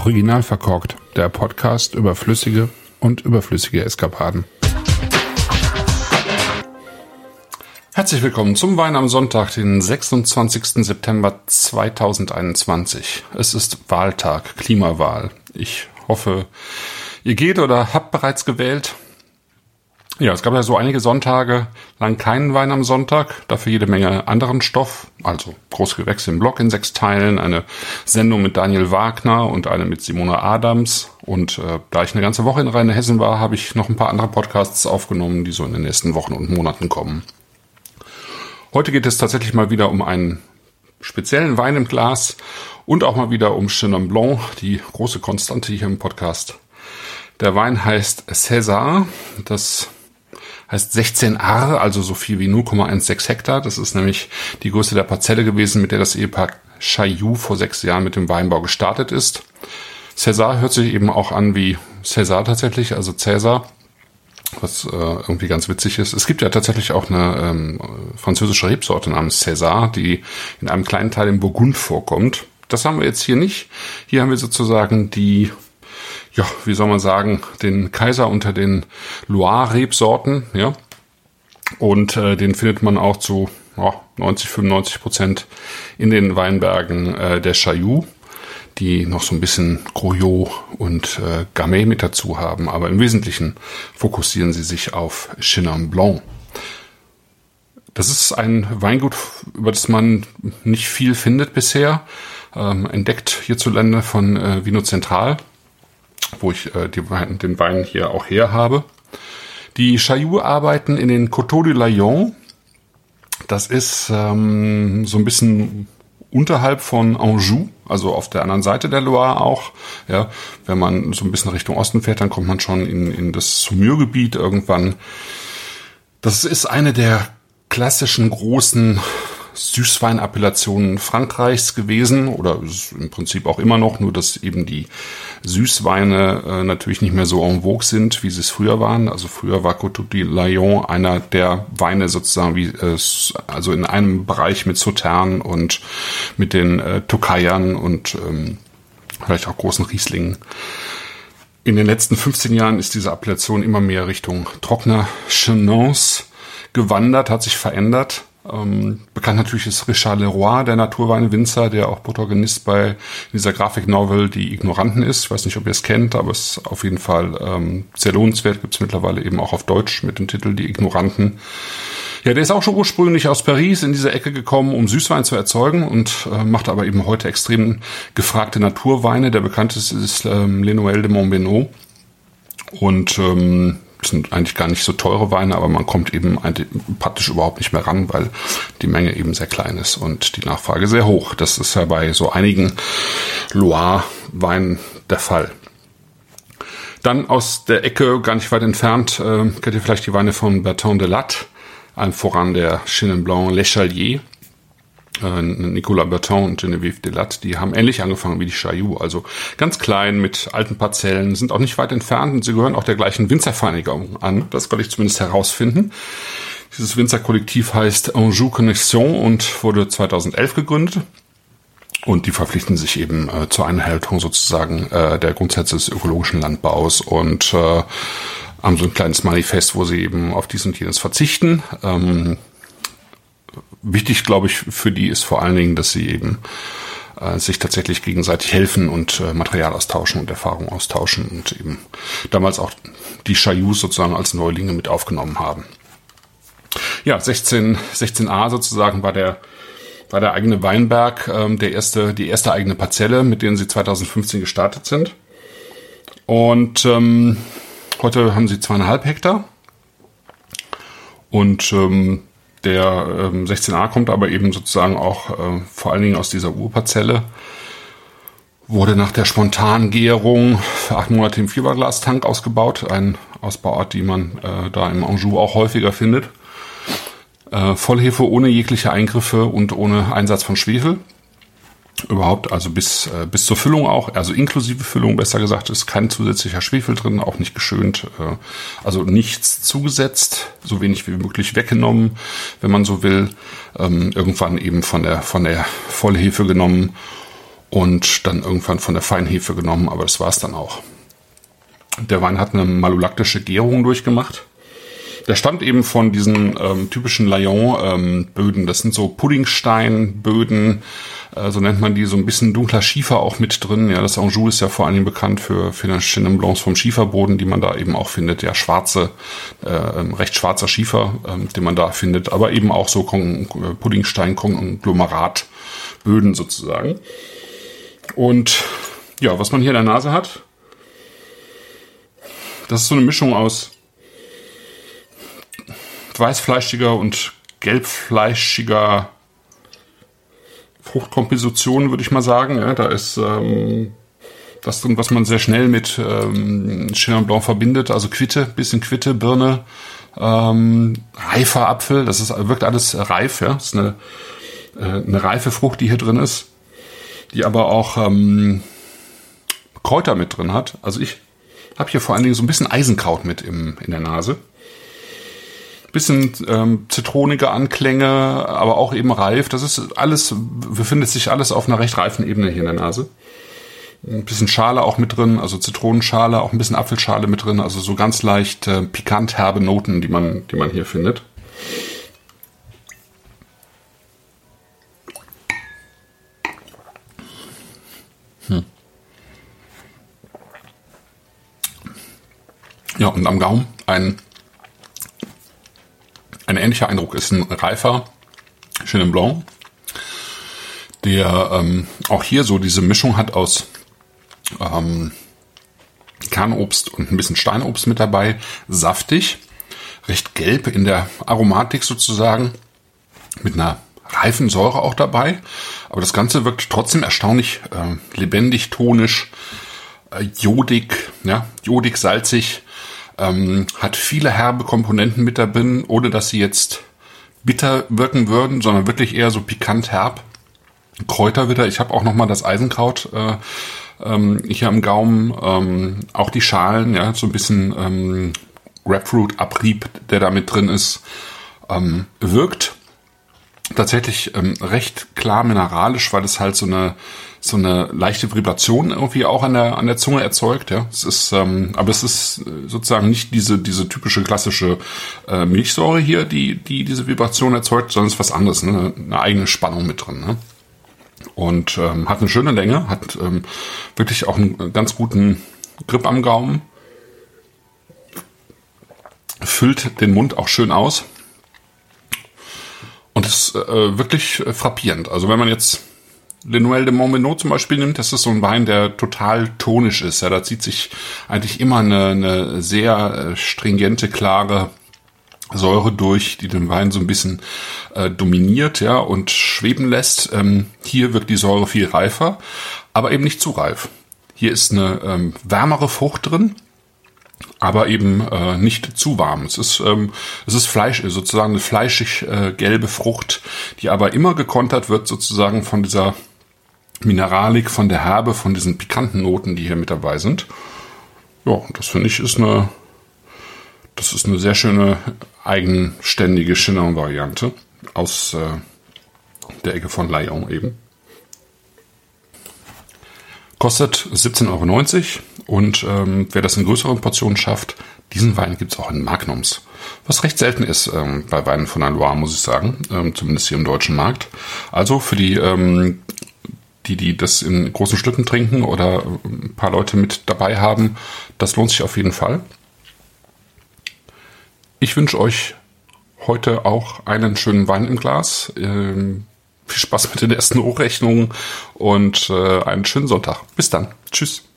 Original verkorkt, der Podcast über flüssige und überflüssige Eskapaden. Herzlich willkommen zum Wein am Sonntag, den 26. September 2021. Es ist Wahltag, Klimawahl. Ich hoffe, ihr geht oder habt bereits gewählt. Ja, es gab ja so einige Sonntage lang keinen Wein am Sonntag, dafür jede Menge anderen Stoff, also Großgewächs im Blog in sechs Teilen, eine Sendung mit Daniel Wagner und eine mit Simone Adams. Und äh, da ich eine ganze Woche in Rheinhessen war, habe ich noch ein paar andere Podcasts aufgenommen, die so in den nächsten Wochen und Monaten kommen. Heute geht es tatsächlich mal wieder um einen speziellen Wein im Glas und auch mal wieder um Chenin Blanc, die große Konstante hier im Podcast. Der Wein heißt César. Das heißt 16 Ar, also so viel wie 0,16 Hektar. Das ist nämlich die Größe der Parzelle gewesen, mit der das Ehepaar Chailloux vor sechs Jahren mit dem Weinbau gestartet ist. César hört sich eben auch an wie César tatsächlich, also Cäsar, was äh, irgendwie ganz witzig ist. Es gibt ja tatsächlich auch eine ähm, französische Rebsorte namens César, die in einem kleinen Teil im Burgund vorkommt. Das haben wir jetzt hier nicht. Hier haben wir sozusagen die ja, wie soll man sagen, den Kaiser unter den Loire-Rebsorten, ja. Und äh, den findet man auch zu ja, 90, 95 Prozent in den Weinbergen äh, der Chailloux, die noch so ein bisschen Grouillot und äh, Gamay mit dazu haben. Aber im Wesentlichen fokussieren sie sich auf Chenin Blanc. Das ist ein Weingut, über das man nicht viel findet bisher. Ähm, entdeckt hierzulande von äh, Vino Central wo ich äh, die, den Wein hier auch her habe. Die Chailloux arbeiten in den Coteaux de Layon. Das ist ähm, so ein bisschen unterhalb von Anjou, also auf der anderen Seite der Loire auch. Ja, wenn man so ein bisschen Richtung Osten fährt, dann kommt man schon in, in das Saumur-Gebiet irgendwann. Das ist eine der klassischen großen Süßweinappellationen Frankreichs gewesen oder im Prinzip auch immer noch, nur dass eben die Süßweine äh, natürlich nicht mehr so en vogue sind, wie sie es früher waren. Also früher war Coteau de Layon einer der Weine sozusagen wie äh, also in einem Bereich mit Sautern und mit den äh, Tokayern und ähm, vielleicht auch großen Rieslingen. In den letzten 15 Jahren ist diese Appellation immer mehr Richtung trockener Chenons gewandert, hat sich verändert. Ähm, bekannt natürlich ist Richard Leroy, der Naturweinwinzer, der auch Protagonist bei dieser Grafiknovel Die Ignoranten ist. Ich weiß nicht, ob ihr es kennt, aber es ist auf jeden Fall ähm, sehr lohnenswert. Gibt es mittlerweile eben auch auf Deutsch mit dem Titel Die Ignoranten. Ja, der ist auch schon ursprünglich aus Paris in diese Ecke gekommen, um Süßwein zu erzeugen und äh, macht aber eben heute extrem gefragte Naturweine. Der bekannteste ist ähm, Lenoel de Montbénaud. Und ähm, sind eigentlich gar nicht so teure Weine, aber man kommt eben praktisch überhaupt nicht mehr ran, weil die Menge eben sehr klein ist und die Nachfrage sehr hoch. Das ist ja bei so einigen Loire-Weinen der Fall. Dann aus der Ecke, gar nicht weit entfernt, äh, kennt ihr vielleicht die Weine von Bertrand de Latte, allen voran der Chenin Blanc L'Echalier äh, Nicolas Berton und Geneviève Delat, die haben ähnlich angefangen wie die Chailloux, also ganz klein mit alten Parzellen, sind auch nicht weit entfernt und sie gehören auch der gleichen Winzervereinigung an. Das konnte ich zumindest herausfinden. Dieses Winzerkollektiv heißt Anjou Connexion und wurde 2011 gegründet. Und die verpflichten sich eben äh, zur Einhaltung sozusagen äh, der Grundsätze des ökologischen Landbaus und äh, haben so ein kleines Manifest, wo sie eben auf dies und jenes verzichten. Ähm, wichtig, glaube ich, für die ist vor allen Dingen, dass sie eben äh, sich tatsächlich gegenseitig helfen und äh, Material austauschen und Erfahrung austauschen und eben damals auch die Chailloux sozusagen als Neulinge mit aufgenommen haben. Ja, 16, 16a sozusagen war der war der eigene Weinberg, ähm, der erste, die erste eigene Parzelle, mit denen sie 2015 gestartet sind. Und ähm, heute haben sie zweieinhalb Hektar. Und ähm, der ähm, 16a kommt aber eben sozusagen auch äh, vor allen Dingen aus dieser Urparzelle. Wurde nach der spontanen Gärung für acht Monate im Fiberglastank ausgebaut. Ein Ausbauart, die man äh, da im Anjou auch häufiger findet. Äh, Vollhefe ohne jegliche Eingriffe und ohne Einsatz von Schwefel überhaupt, also bis, äh, bis zur Füllung auch, also inklusive Füllung, besser gesagt, ist kein zusätzlicher Schwefel drin, auch nicht geschönt, äh, also nichts zugesetzt, so wenig wie möglich weggenommen, wenn man so will, ähm, irgendwann eben von der, von der Vollhefe genommen und dann irgendwann von der Feinhefe genommen, aber das war es dann auch. Der Wein hat eine malolaktische Gärung durchgemacht. Der stammt eben von diesen ähm, typischen Layon-Böden. Ähm, das sind so Puddingsteinböden, äh, so nennt man die, so ein bisschen dunkler Schiefer auch mit drin. Ja, das Anjou ist ja vor allem bekannt für, für den Chenin Blancs vom Schieferboden, die man da eben auch findet. Ja, schwarze, äh, recht schwarzer Schiefer, äh, den man da findet, aber eben auch so äh, Puddingstein-Konglomerat-Böden sozusagen. Und ja, was man hier in der Nase hat, das ist so eine Mischung aus weißfleischiger und gelbfleischiger Fruchtkomposition, würde ich mal sagen. Ja, da ist ähm, das drin, was man sehr schnell mit ähm, Chenin Blanc verbindet, also Quitte, bisschen Quitte, Birne, ähm, reifer Apfel, das ist, wirkt alles reif, ja. Das ist eine, äh, eine reife Frucht, die hier drin ist, die aber auch ähm, Kräuter mit drin hat. Also ich habe hier vor allen Dingen so ein bisschen Eisenkraut mit im, in der Nase bisschen ähm, zitronige Anklänge, aber auch eben reif. Das ist alles, befindet sich alles auf einer recht reifen Ebene hier in der Nase. Ein bisschen Schale auch mit drin, also Zitronenschale, auch ein bisschen Apfelschale mit drin, also so ganz leicht äh, pikant herbe Noten, die man, die man hier findet. Hm. Ja, und am Gaumen ein ein ähnlicher Eindruck. Ist ein reifer Chenin Blanc, der ähm, auch hier so diese Mischung hat aus ähm, Kernobst und ein bisschen Steinobst mit dabei, saftig, recht gelb in der Aromatik sozusagen, mit einer reifen Säure auch dabei, aber das Ganze wirkt trotzdem erstaunlich äh, lebendig, tonisch, äh, jodig, ja, jodig, salzig, ähm, hat viele herbe Komponenten mit drin, ohne dass sie jetzt bitter wirken würden, sondern wirklich eher so pikant herb. Kräuter wieder. Ich habe auch noch mal das Eisenkraut äh, ähm, hier am Gaumen. Ähm, auch die Schalen, ja, so ein bisschen ähm, Grapefruit-Abrieb, der da mit drin ist, ähm, wirkt tatsächlich ähm, recht klar mineralisch, weil es halt so eine so eine leichte Vibration irgendwie auch an der an der Zunge erzeugt. Ja, es ist, ähm, aber es ist sozusagen nicht diese diese typische klassische äh, Milchsäure hier, die die diese Vibration erzeugt, sondern es ist was anderes, ne? eine eigene Spannung mit drin. Ne? Und ähm, hat eine schöne Länge, hat ähm, wirklich auch einen ganz guten Grip am Gaumen, füllt den Mund auch schön aus und ist äh, wirklich frappierend. Also wenn man jetzt Le Noël de Montmenot zum Beispiel nimmt, das ist so ein Wein, der total tonisch ist. Ja, da zieht sich eigentlich immer eine, eine sehr äh, stringente, klare Säure durch, die den Wein so ein bisschen äh, dominiert, ja, und schweben lässt. Ähm, hier wirkt die Säure viel reifer, aber eben nicht zu reif. Hier ist eine ähm, wärmere Frucht drin, aber eben äh, nicht zu warm. Es ist, ähm, es ist Fleisch, sozusagen eine fleischig äh, gelbe Frucht, die aber immer gekontert wird sozusagen von dieser Mineralik, von der Herbe, von diesen pikanten Noten, die hier mit dabei sind. Ja, das finde ich ist eine, das ist eine sehr schöne eigenständige Chenin-Variante aus äh, der Ecke von Lyon eben. Kostet 17,90 Euro und ähm, wer das in größeren Portionen schafft, diesen Wein gibt es auch in Magnums. Was recht selten ist ähm, bei Weinen von der Loire, muss ich sagen, ähm, zumindest hier im deutschen Markt. Also für die, ähm, die, die das in großen Stücken trinken oder ein paar Leute mit dabei haben, das lohnt sich auf jeden Fall. Ich wünsche euch heute auch einen schönen Wein im Glas. Ähm, viel Spaß mit den ersten Hochrechnungen und äh, einen schönen Sonntag. Bis dann. Tschüss.